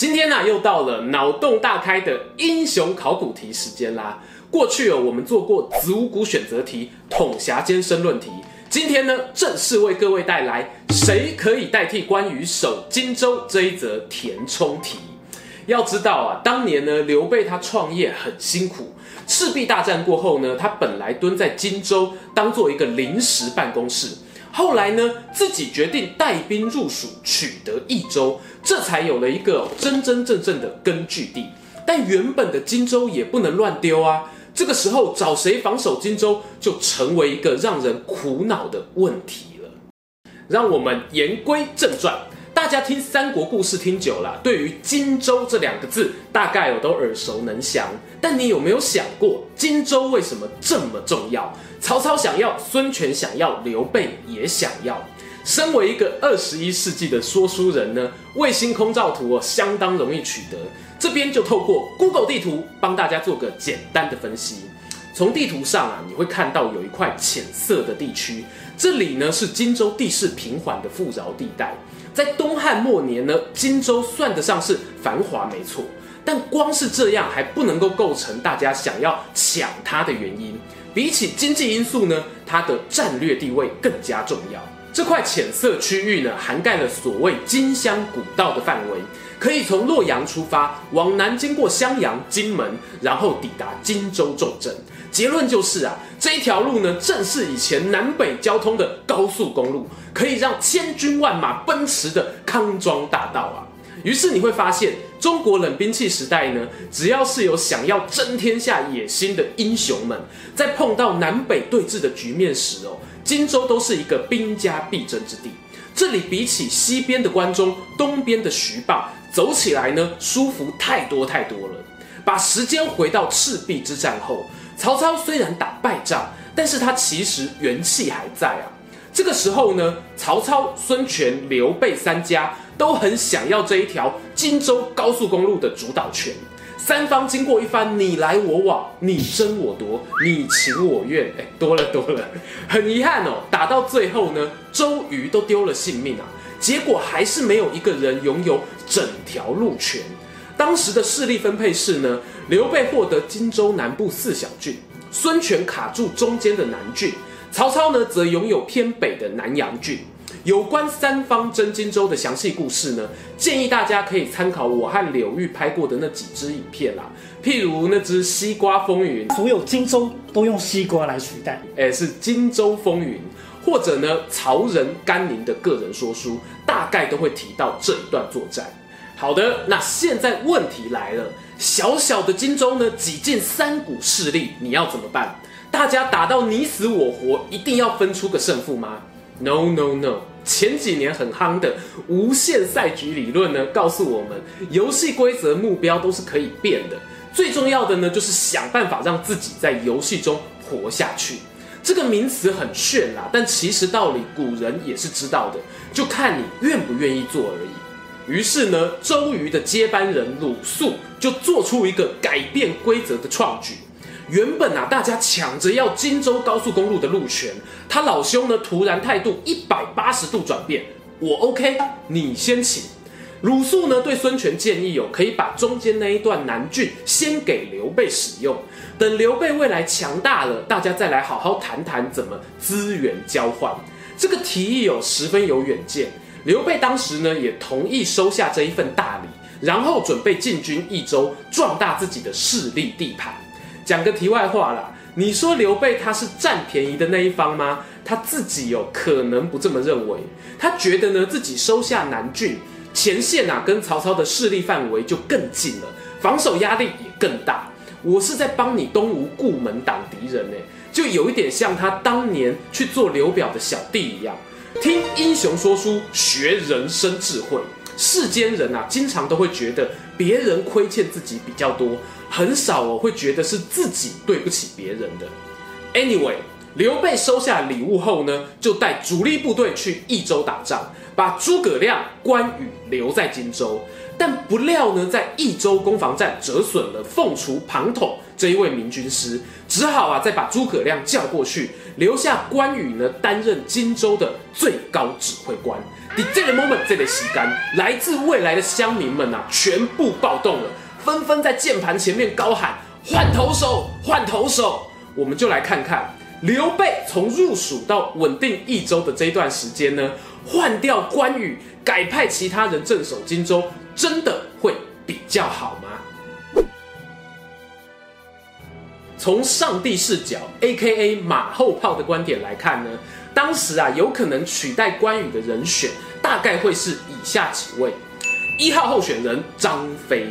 今天呢、又到了脑洞大开的英雄考古题时间啦。过去哦，我们做过子午谷选择题、统辖间申论题。今天呢，正式为各位带来谁可以代替关羽守荆州这一则填充题。要知道啊，当年呢，刘备他创业很辛苦，赤壁大战过后呢，他本来蹲在荆州当做一个临时办公室。后来呢，自己决定带兵入蜀，取得益州，这才有了一个真真正正的根据地。但原本的荆州也不能乱丢啊！这个时候找谁防守荆州，就成为一个让人苦恼的问题了。让我们言归正传。大家听三国故事听久了，对于荆州这两个字，大概我都耳熟能详。但你有没有想过，荆州为什么这么重要？曹操想要，孙权想要，刘备也想要。身为一个二十一世纪的说书人呢，卫星空照图哦，相当容易取得。这边就透过 Google 地图帮大家做个简单的分析。从地图上啊，你会看到有一块浅色的地区，这里呢是荆州地势平缓的富饶地带。在东汉末年呢，荆州算得上是繁华没错，但光是这样还不能够构成大家想要抢它的原因。比起经济因素呢，它的战略地位更加重要。这块浅色区域呢，涵盖了所谓金乡古道的范围，可以从洛阳出发，往南经过襄阳、荆门，然后抵达荆州重镇。结论就是啊，这一条路呢，正是以前南北交通的高速公路，可以让千军万马奔驰的康庄大道啊。于是你会发现，中国冷兵器时代呢，只要是有想要争天下野心的英雄们，在碰到南北对峙的局面时哦，荆州都是一个兵家必争之地。这里比起西边的关中、东边的徐蚌，走起来呢，舒服太多太多了。把时间回到赤壁之战后。曹操虽然打败仗，但是他其实元气还在啊。这个时候呢，曹操、孙权、刘备三家都很想要这一条荆州高速公路的主导权。三方经过一番你来我往、你争我夺、你情我愿，哎，多了 多了。很遗憾哦，打到最后呢，周瑜都丢了性命啊。结果还是没有一个人拥有整条路权。当时的势力分配是呢，刘备获得荆州南部四小郡，孙权卡住中间的南郡，曹操呢则拥有偏北的南阳郡。有关三方争荆州的详细故事呢，建议大家可以参考我和柳玉拍过的那几支影片啦，譬如那支《西瓜风云》，所有荆州都用西瓜来取代，哎，是《荆州风云》，或者呢曹仁、甘宁的个人说书，大概都会提到这一段作战。好的，那现在问题来了，小小的荆州呢，挤进三股势力，你要怎么办？大家打到你死我活，一定要分出个胜负吗？No No No，前几年很夯的无限赛局理论呢，告诉我们，游戏规则目标都是可以变的，最重要的呢，就是想办法让自己在游戏中活下去。这个名词很炫啦，但其实道理古人也是知道的，就看你愿不愿意做而已。于是呢，周瑜的接班人鲁肃就做出一个改变规则的创举。原本啊，大家抢着要荆州高速公路的路权，他老兄呢，突然态度一百八十度转变，我 OK，你先请。鲁肃呢，对孙权建议哦，可以把中间那一段南郡先给刘备使用，等刘备未来强大了，大家再来好好谈谈怎么资源交换。这个提议有十分有远见。刘备当时呢，也同意收下这一份大礼，然后准备进军益州，壮大自己的势力地盘。讲个题外话啦，你说刘备他是占便宜的那一方吗？他自己有可能不这么认为，他觉得呢，自己收下南郡，前线啊跟曹操的势力范围就更近了，防守压力也更大。我是在帮你东吴顾门挡敌人呢，就有一点像他当年去做刘表的小弟一样。听英雄说书，学人生智慧。世间人啊，经常都会觉得别人亏欠自己比较多，很少哦会觉得是自己对不起别人的。Anyway，刘备收下礼物后呢，就带主力部队去益州打仗，把诸葛亮、关羽留在荆州。但不料呢，在益州攻防战折损了凤雏庞统这一位明军师，只好啊再把诸葛亮叫过去，留下关羽呢担任荆州的最高指挥官。在这个 moment，这个时间，来自未来的乡民们啊，全部暴动了，纷纷在键盘前面高喊换头手，换头手。我们就来看看刘备从入蜀到稳定益州的这一段时间呢，换掉关羽，改派其他人镇守荆州。真的会比较好吗？从上帝视角，AKA 马后炮的观点来看呢，当时啊有可能取代关羽的人选，大概会是以下几位：一号候选人张飞，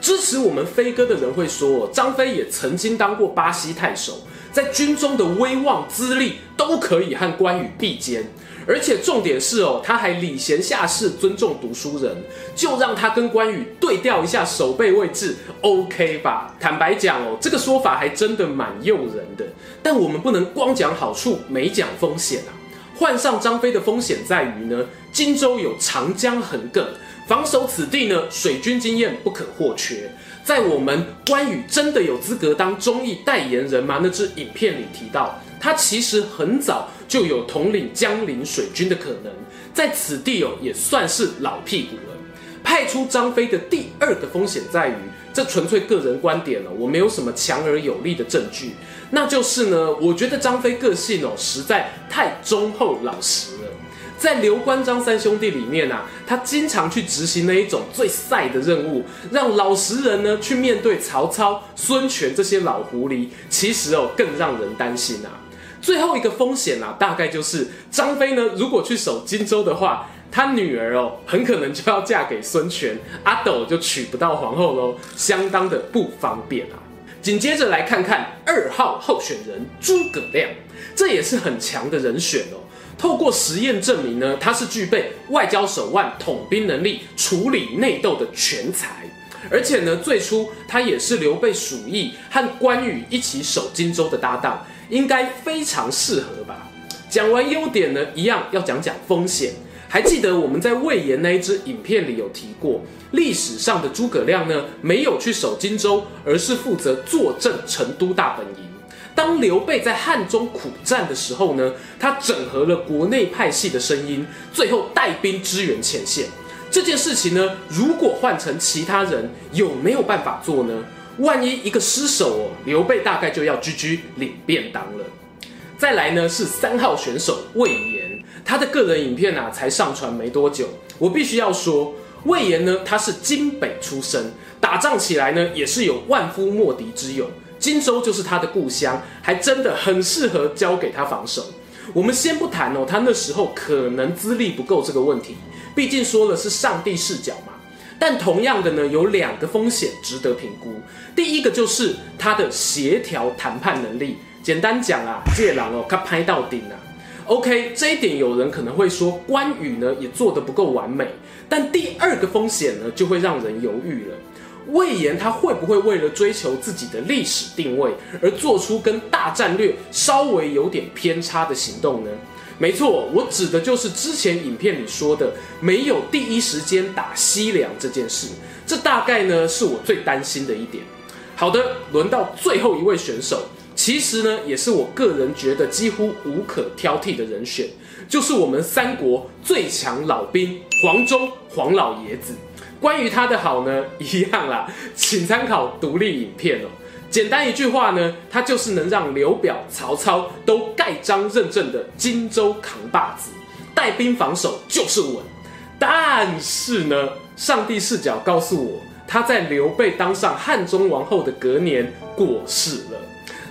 支持我们飞哥的人会说，张飞也曾经当过巴西太守，在军中的威望资历都可以和关羽比肩。而且重点是哦，他还礼贤下士，尊重读书人，就让他跟关羽对调一下守备位置，OK 吧？坦白讲哦，这个说法还真的蛮诱人的。但我们不能光讲好处，没讲风险啊。换上张飞的风险在于呢，荆州有长江横亘，防守此地呢，水军经验不可或缺。在我们关羽真的有资格当忠义代言人吗？那支影片里提到。他其实很早就有统领江陵水军的可能，在此地哦也算是老屁股了。派出张飞的第二个风险在于，这纯粹个人观点了，我没有什么强而有力的证据。那就是呢，我觉得张飞个性哦实在太忠厚老实了。在刘关张三兄弟里面啊，他经常去执行那一种最赛的任务，让老实人呢去面对曹操、孙权这些老狐狸，其实哦更让人担心啊。最后一个风险啊，大概就是张飞呢，如果去守荆州的话，他女儿哦，很可能就要嫁给孙权，阿斗就娶不到皇后喽，相当的不方便啊。紧接着来看看二号候选人诸葛亮，这也是很强的人选哦。透过实验证明呢，他是具备外交手腕、统兵能力、处理内斗的全才，而且呢，最初他也是刘备属意和关羽一起守荆州的搭档。应该非常适合吧。讲完优点呢，一样要讲讲风险。还记得我们在魏延那一支影片里有提过，历史上的诸葛亮呢，没有去守荆州，而是负责坐镇成都大本营。当刘备在汉中苦战的时候呢，他整合了国内派系的声音，最后带兵支援前线。这件事情呢，如果换成其他人，有没有办法做呢？万一一个失手哦，刘备大概就要居居领便当了。再来呢是三号选手魏延，他的个人影片啊才上传没多久，我必须要说，魏延呢他是荆北出身，打仗起来呢也是有万夫莫敌之勇，荆州就是他的故乡，还真的很适合交给他防守。我们先不谈哦，他那时候可能资历不够这个问题，毕竟说的是上帝视角嘛。但同样的呢，有两个风险值得评估。第一个就是他的协调谈判能力。简单讲啊，借狼哦，他拍到顶啊。OK，这一点有人可能会说关羽呢也做得不够完美。但第二个风险呢，就会让人犹豫了。魏延他会不会为了追求自己的历史定位，而做出跟大战略稍微有点偏差的行动呢？没错，我指的就是之前影片里说的没有第一时间打西凉这件事。这大概呢是我最担心的一点。好的，轮到最后一位选手，其实呢也是我个人觉得几乎无可挑剔的人选，就是我们三国最强老兵黄忠黄老爷子。关于他的好呢，一样啦，请参考独立影片哦。简单一句话呢，他就是能让刘表、曹操都盖章认证的荆州扛把子，带兵防守就是稳。但是呢，上帝视角告诉我，他在刘备当上汉中王后的隔年过世了。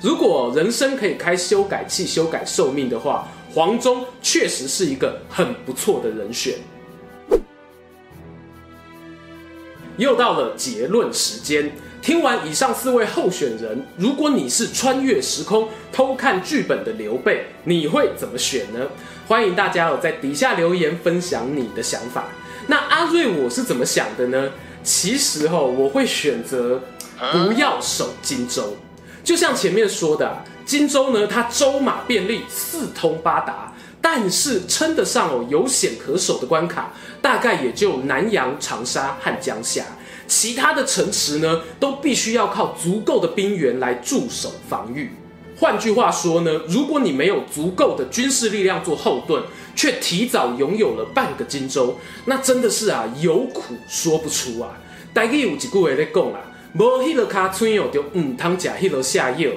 如果人生可以开修改器修改寿命的话，黄忠确实是一个很不错的人选。又到了结论时间。听完以上四位候选人，如果你是穿越时空偷看剧本的刘备，你会怎么选呢？欢迎大家哦在底下留言分享你的想法。那阿瑞我是怎么想的呢？其实哦，我会选择不要守荆州。就像前面说的啊，荆州呢，它舟马便利，四通八达，但是称得上哦有险可守的关卡，大概也就南阳、长沙和江夏。其他的城池呢，都必须要靠足够的兵员来驻守防御。换句话说呢，如果你没有足够的军事力量做后盾，却提早拥有了半个荆州，那真的是啊有苦说不出啊。大概有几句话在讲啊，无迄个卡村哦，就唔通食迄个下药。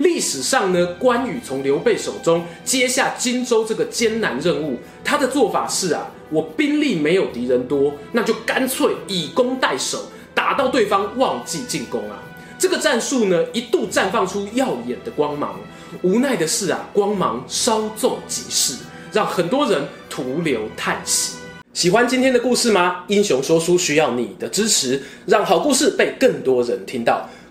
历史上呢，关羽从刘备手中接下荆州这个艰难任务，他的做法是啊，我兵力没有敌人多，那就干脆以攻代守，打到对方忘记进攻啊。这个战术呢，一度绽放出耀眼的光芒。无奈的是啊，光芒稍纵即逝，让很多人徒留叹息。喜欢今天的故事吗？英雄说书需要你的支持，让好故事被更多人听到。